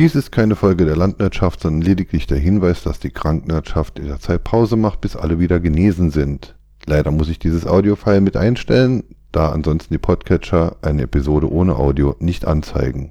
Dies ist keine Folge der Landwirtschaft, sondern lediglich der Hinweis, dass die Krankenwirtschaft derzeit Pause macht, bis alle wieder genesen sind. Leider muss ich dieses Audiofile mit einstellen, da ansonsten die Podcatcher eine Episode ohne Audio nicht anzeigen.